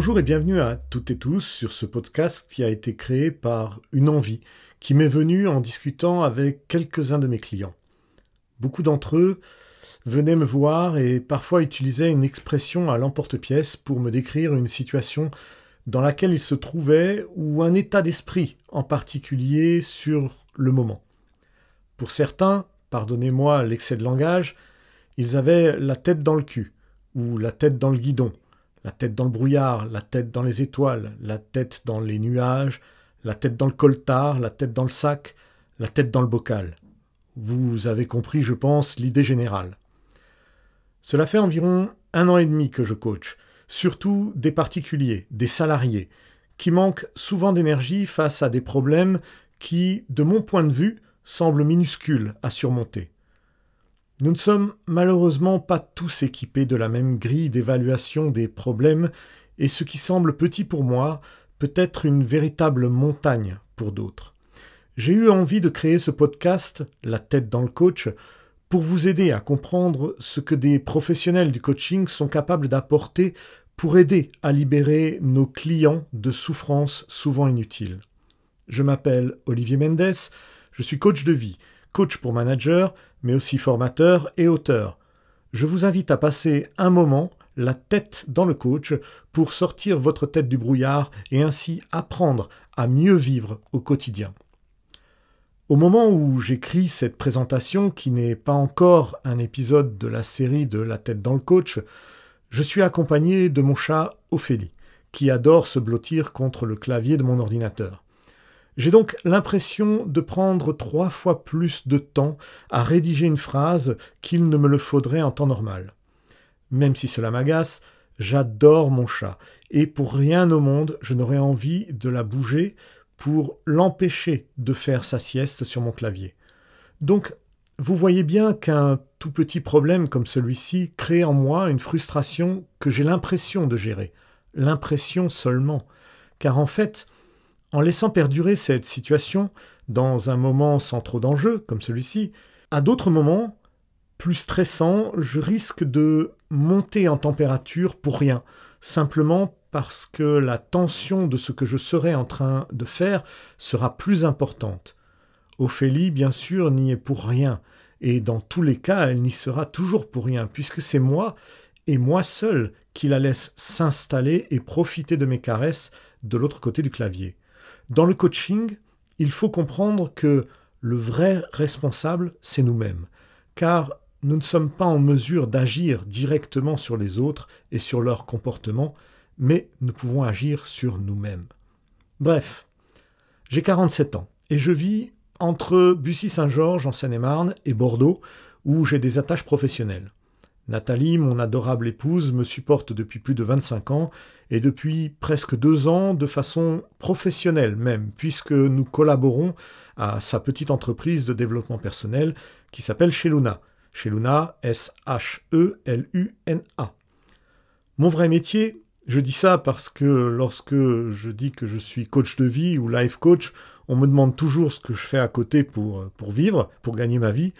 Bonjour et bienvenue à toutes et tous sur ce podcast qui a été créé par une envie qui m'est venue en discutant avec quelques-uns de mes clients. Beaucoup d'entre eux venaient me voir et parfois utilisaient une expression à l'emporte-pièce pour me décrire une situation dans laquelle ils se trouvaient ou un état d'esprit en particulier sur le moment. Pour certains, pardonnez-moi l'excès de langage, ils avaient la tête dans le cul ou la tête dans le guidon la tête dans le brouillard, la tête dans les étoiles, la tête dans les nuages, la tête dans le coltard, la tête dans le sac, la tête dans le bocal. Vous avez compris, je pense, l'idée générale. Cela fait environ un an et demi que je coach, surtout des particuliers, des salariés, qui manquent souvent d'énergie face à des problèmes qui, de mon point de vue, semblent minuscules à surmonter. Nous ne sommes malheureusement pas tous équipés de la même grille d'évaluation des problèmes, et ce qui semble petit pour moi peut être une véritable montagne pour d'autres. J'ai eu envie de créer ce podcast, La tête dans le coach, pour vous aider à comprendre ce que des professionnels du coaching sont capables d'apporter pour aider à libérer nos clients de souffrances souvent inutiles. Je m'appelle Olivier Mendes, je suis coach de vie, coach pour manager, mais aussi formateur et auteur. Je vous invite à passer un moment la tête dans le coach pour sortir votre tête du brouillard et ainsi apprendre à mieux vivre au quotidien. Au moment où j'écris cette présentation, qui n'est pas encore un épisode de la série de La tête dans le coach, je suis accompagné de mon chat Ophélie, qui adore se blottir contre le clavier de mon ordinateur. J'ai donc l'impression de prendre trois fois plus de temps à rédiger une phrase qu'il ne me le faudrait en temps normal. Même si cela m'agace, j'adore mon chat, et pour rien au monde je n'aurais envie de la bouger pour l'empêcher de faire sa sieste sur mon clavier. Donc, vous voyez bien qu'un tout petit problème comme celui-ci crée en moi une frustration que j'ai l'impression de gérer. L'impression seulement. Car en fait, en laissant perdurer cette situation dans un moment sans trop d'enjeux comme celui-ci, à d'autres moments, plus stressants, je risque de monter en température pour rien, simplement parce que la tension de ce que je serai en train de faire sera plus importante. Ophélie, bien sûr, n'y est pour rien, et dans tous les cas, elle n'y sera toujours pour rien, puisque c'est moi, et moi seul, qui la laisse s'installer et profiter de mes caresses de l'autre côté du clavier. Dans le coaching, il faut comprendre que le vrai responsable, c'est nous-mêmes, car nous ne sommes pas en mesure d'agir directement sur les autres et sur leur comportement, mais nous pouvons agir sur nous-mêmes. Bref, j'ai 47 ans et je vis entre Bussy-Saint-Georges en Seine-et-Marne et Bordeaux, où j'ai des attaches professionnelles. Nathalie, mon adorable épouse, me supporte depuis plus de 25 ans et depuis presque deux ans de façon professionnelle même, puisque nous collaborons à sa petite entreprise de développement personnel qui s'appelle Cheluna. Cheluna, S-H-E-L-U-N-A. Mon vrai métier, je dis ça parce que lorsque je dis que je suis coach de vie ou life coach, on me demande toujours ce que je fais à côté pour, pour vivre, pour gagner ma vie.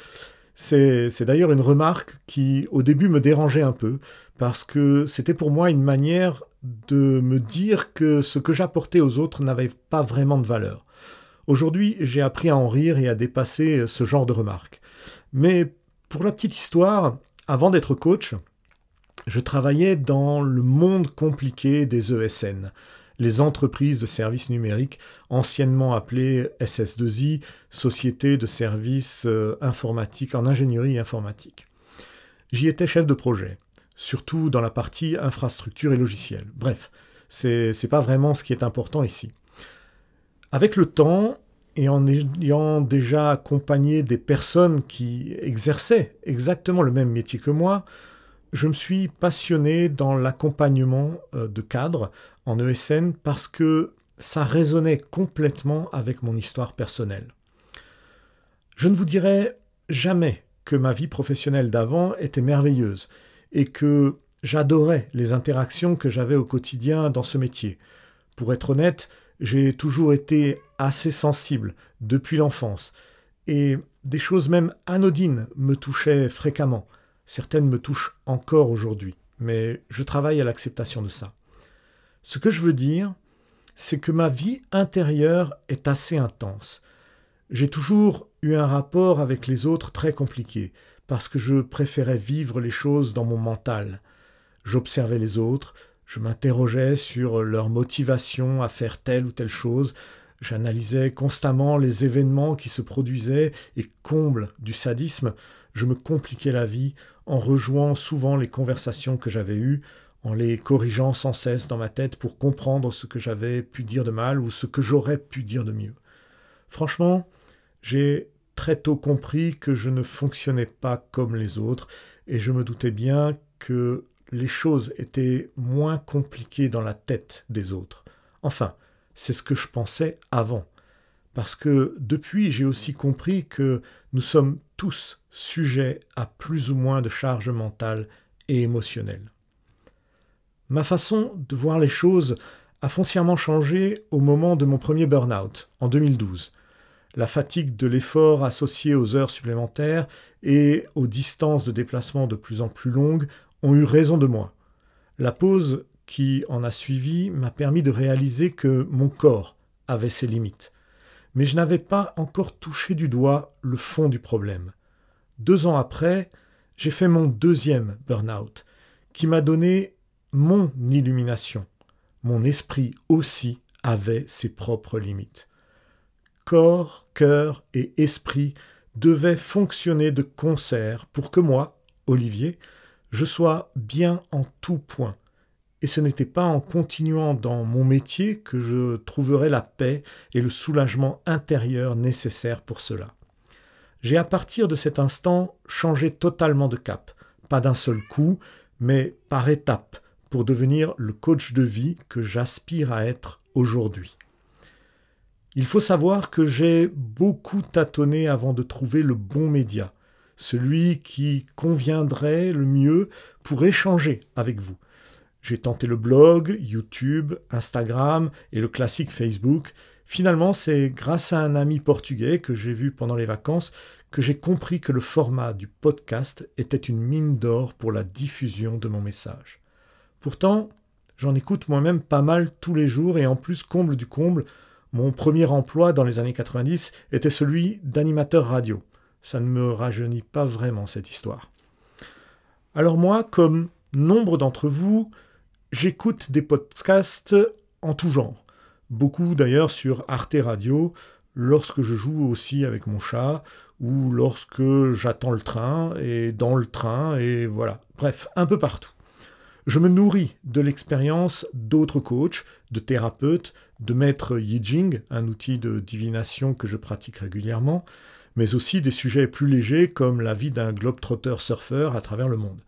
C'est d'ailleurs une remarque qui au début me dérangeait un peu, parce que c'était pour moi une manière de me dire que ce que j'apportais aux autres n'avait pas vraiment de valeur. Aujourd'hui, j'ai appris à en rire et à dépasser ce genre de remarques. Mais pour la petite histoire, avant d'être coach, je travaillais dans le monde compliqué des ESN, les entreprises de services numériques, anciennement appelées SS2I, Société de services euh, informatiques en ingénierie informatique. J'y étais chef de projet, surtout dans la partie infrastructure et logiciel. Bref, c'est n'est pas vraiment ce qui est important ici. Avec le temps, et en ayant déjà accompagné des personnes qui exerçaient exactement le même métier que moi, je me suis passionné dans l'accompagnement euh, de cadres en ESN parce que ça résonnait complètement avec mon histoire personnelle. Je ne vous dirai jamais que ma vie professionnelle d'avant était merveilleuse et que j'adorais les interactions que j'avais au quotidien dans ce métier. Pour être honnête, j'ai toujours été assez sensible depuis l'enfance et des choses même anodines me touchaient fréquemment. Certaines me touchent encore aujourd'hui, mais je travaille à l'acceptation de ça. Ce que je veux dire, c'est que ma vie intérieure est assez intense. J'ai toujours eu un rapport avec les autres très compliqué, parce que je préférais vivre les choses dans mon mental. J'observais les autres, je m'interrogeais sur leur motivation à faire telle ou telle chose, j'analysais constamment les événements qui se produisaient et comble du sadisme, je me compliquais la vie en rejouant souvent les conversations que j'avais eues, en les corrigeant sans cesse dans ma tête pour comprendre ce que j'avais pu dire de mal ou ce que j'aurais pu dire de mieux. Franchement, j'ai très tôt compris que je ne fonctionnais pas comme les autres et je me doutais bien que les choses étaient moins compliquées dans la tête des autres. Enfin, c'est ce que je pensais avant. Parce que depuis, j'ai aussi compris que nous sommes tous sujets à plus ou moins de charge mentale et émotionnelle. Ma façon de voir les choses a foncièrement changé au moment de mon premier burn-out, en 2012. La fatigue de l'effort associée aux heures supplémentaires et aux distances de déplacement de plus en plus longues ont eu raison de moi. La pause qui en a suivi m'a permis de réaliser que mon corps avait ses limites. Mais je n'avais pas encore touché du doigt le fond du problème. Deux ans après, j'ai fait mon deuxième burn-out, qui m'a donné mon illumination. Mon esprit aussi avait ses propres limites. Corps, cœur et esprit devaient fonctionner de concert pour que moi, Olivier, je sois bien en tout point. Et ce n'était pas en continuant dans mon métier que je trouverais la paix et le soulagement intérieur nécessaires pour cela. J'ai à partir de cet instant changé totalement de cap, pas d'un seul coup, mais par étapes, pour devenir le coach de vie que j'aspire à être aujourd'hui. Il faut savoir que j'ai beaucoup tâtonné avant de trouver le bon média, celui qui conviendrait le mieux pour échanger avec vous. J'ai tenté le blog, YouTube, Instagram et le classique Facebook. Finalement, c'est grâce à un ami portugais que j'ai vu pendant les vacances que j'ai compris que le format du podcast était une mine d'or pour la diffusion de mon message. Pourtant, j'en écoute moi-même pas mal tous les jours et en plus, comble du comble, mon premier emploi dans les années 90 était celui d'animateur radio. Ça ne me rajeunit pas vraiment cette histoire. Alors moi, comme nombre d'entre vous, j'écoute des podcasts en tout genre. Beaucoup d'ailleurs sur Arte Radio, lorsque je joue aussi avec mon chat, ou lorsque j'attends le train, et dans le train, et voilà. Bref, un peu partout. Je me nourris de l'expérience d'autres coachs, de thérapeutes, de maîtres Yi Jing, un outil de divination que je pratique régulièrement, mais aussi des sujets plus légers comme la vie d'un globe-trotter surfeur à travers le monde.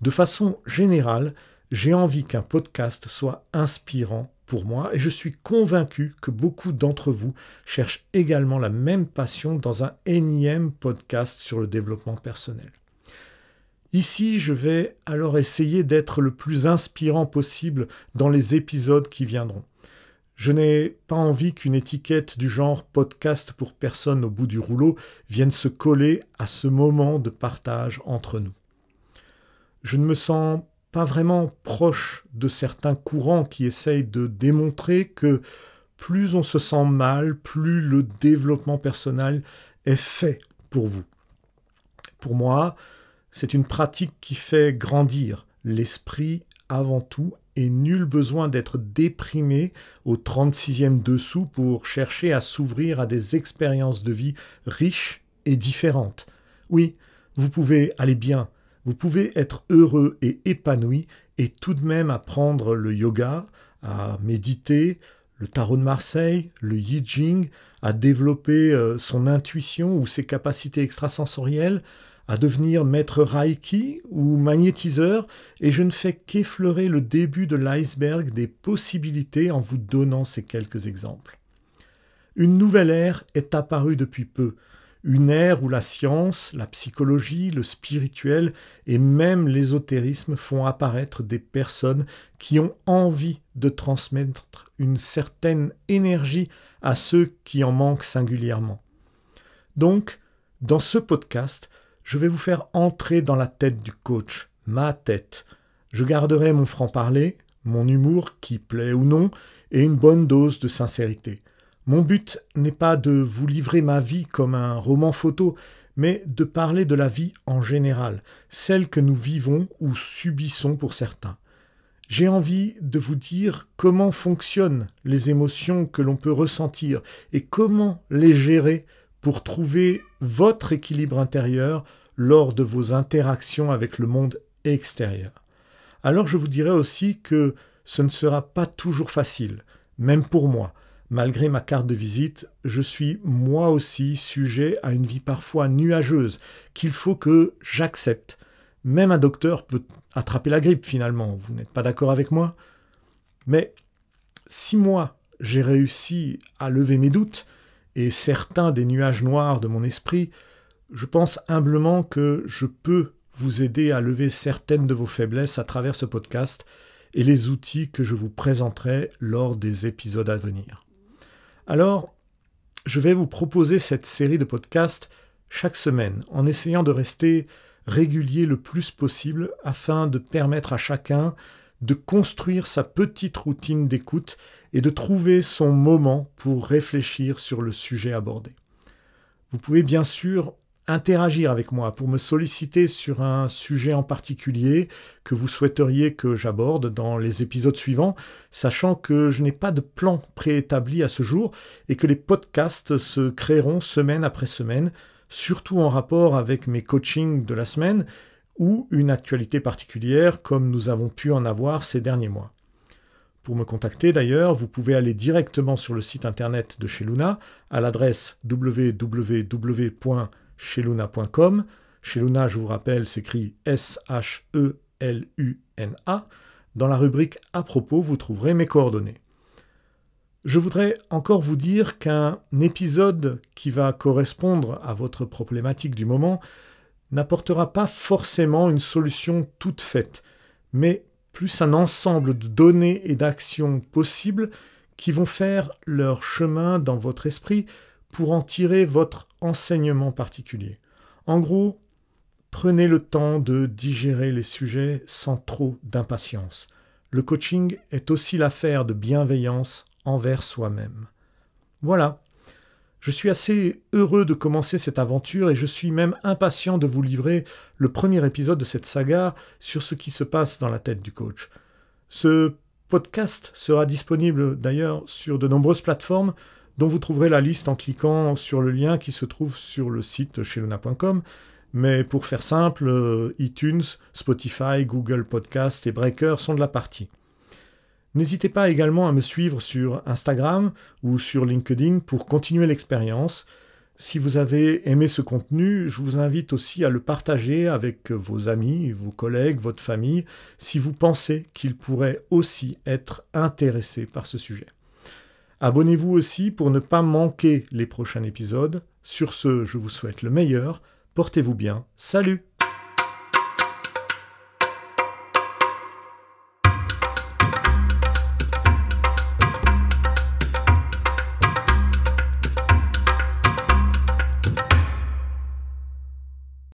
De façon générale, j'ai envie qu'un podcast soit inspirant pour moi et je suis convaincu que beaucoup d'entre vous cherchent également la même passion dans un énième podcast sur le développement personnel. Ici, je vais alors essayer d'être le plus inspirant possible dans les épisodes qui viendront. Je n'ai pas envie qu'une étiquette du genre podcast pour personne au bout du rouleau vienne se coller à ce moment de partage entre nous. Je ne me sens pas vraiment proche de certains courants qui essayent de démontrer que plus on se sent mal, plus le développement personnel est fait pour vous. Pour moi, c'est une pratique qui fait grandir l'esprit avant tout et nul besoin d'être déprimé au 36e dessous pour chercher à s'ouvrir à des expériences de vie riches et différentes. Oui, vous pouvez aller bien, vous pouvez être heureux et épanoui et tout de même apprendre le yoga, à méditer, le tarot de Marseille, le Yi Jing, à développer euh, son intuition ou ses capacités extrasensorielles, à devenir maître Reiki ou magnétiseur, et je ne fais qu'effleurer le début de l'iceberg des possibilités en vous donnant ces quelques exemples. Une nouvelle ère est apparue depuis peu, une ère où la science, la psychologie, le spirituel et même l'ésotérisme font apparaître des personnes qui ont envie de transmettre une certaine énergie à ceux qui en manquent singulièrement. Donc, dans ce podcast, je vais vous faire entrer dans la tête du coach, ma tête. Je garderai mon franc-parler, mon humour qui plaît ou non, et une bonne dose de sincérité. Mon but n'est pas de vous livrer ma vie comme un roman photo, mais de parler de la vie en général, celle que nous vivons ou subissons pour certains. J'ai envie de vous dire comment fonctionnent les émotions que l'on peut ressentir et comment les gérer pour trouver votre équilibre intérieur lors de vos interactions avec le monde extérieur. Alors je vous dirai aussi que ce ne sera pas toujours facile, même pour moi. Malgré ma carte de visite, je suis moi aussi sujet à une vie parfois nuageuse qu'il faut que j'accepte. Même un docteur peut attraper la grippe finalement, vous n'êtes pas d'accord avec moi? Mais si moi j'ai réussi à lever mes doutes et certains des nuages noirs de mon esprit, je pense humblement que je peux vous aider à lever certaines de vos faiblesses à travers ce podcast et les outils que je vous présenterai lors des épisodes à venir. Alors, je vais vous proposer cette série de podcasts chaque semaine en essayant de rester régulier le plus possible afin de permettre à chacun de construire sa petite routine d'écoute et de trouver son moment pour réfléchir sur le sujet abordé. Vous pouvez bien sûr interagir avec moi pour me solliciter sur un sujet en particulier que vous souhaiteriez que j'aborde dans les épisodes suivants, sachant que je n'ai pas de plan préétabli à ce jour et que les podcasts se créeront semaine après semaine, surtout en rapport avec mes coachings de la semaine ou une actualité particulière comme nous avons pu en avoir ces derniers mois. Pour me contacter d'ailleurs, vous pouvez aller directement sur le site internet de chez Luna à l'adresse www chez Luna.com. Chez Luna, je vous rappelle, s'écrit S-H-E-L-U-N-A. Dans la rubrique À propos, vous trouverez mes coordonnées. Je voudrais encore vous dire qu'un épisode qui va correspondre à votre problématique du moment n'apportera pas forcément une solution toute faite, mais plus un ensemble de données et d'actions possibles qui vont faire leur chemin dans votre esprit pour en tirer votre enseignement particulier. En gros, prenez le temps de digérer les sujets sans trop d'impatience. Le coaching est aussi l'affaire de bienveillance envers soi-même. Voilà. Je suis assez heureux de commencer cette aventure et je suis même impatient de vous livrer le premier épisode de cette saga sur ce qui se passe dans la tête du coach. Ce podcast sera disponible d'ailleurs sur de nombreuses plateformes, dont vous trouverez la liste en cliquant sur le lien qui se trouve sur le site chez Mais pour faire simple, euh, iTunes, Spotify, Google Podcast et Breaker sont de la partie. N'hésitez pas également à me suivre sur Instagram ou sur LinkedIn pour continuer l'expérience. Si vous avez aimé ce contenu, je vous invite aussi à le partager avec vos amis, vos collègues, votre famille, si vous pensez qu'ils pourraient aussi être intéressés par ce sujet. Abonnez-vous aussi pour ne pas manquer les prochains épisodes. Sur ce, je vous souhaite le meilleur. Portez-vous bien. Salut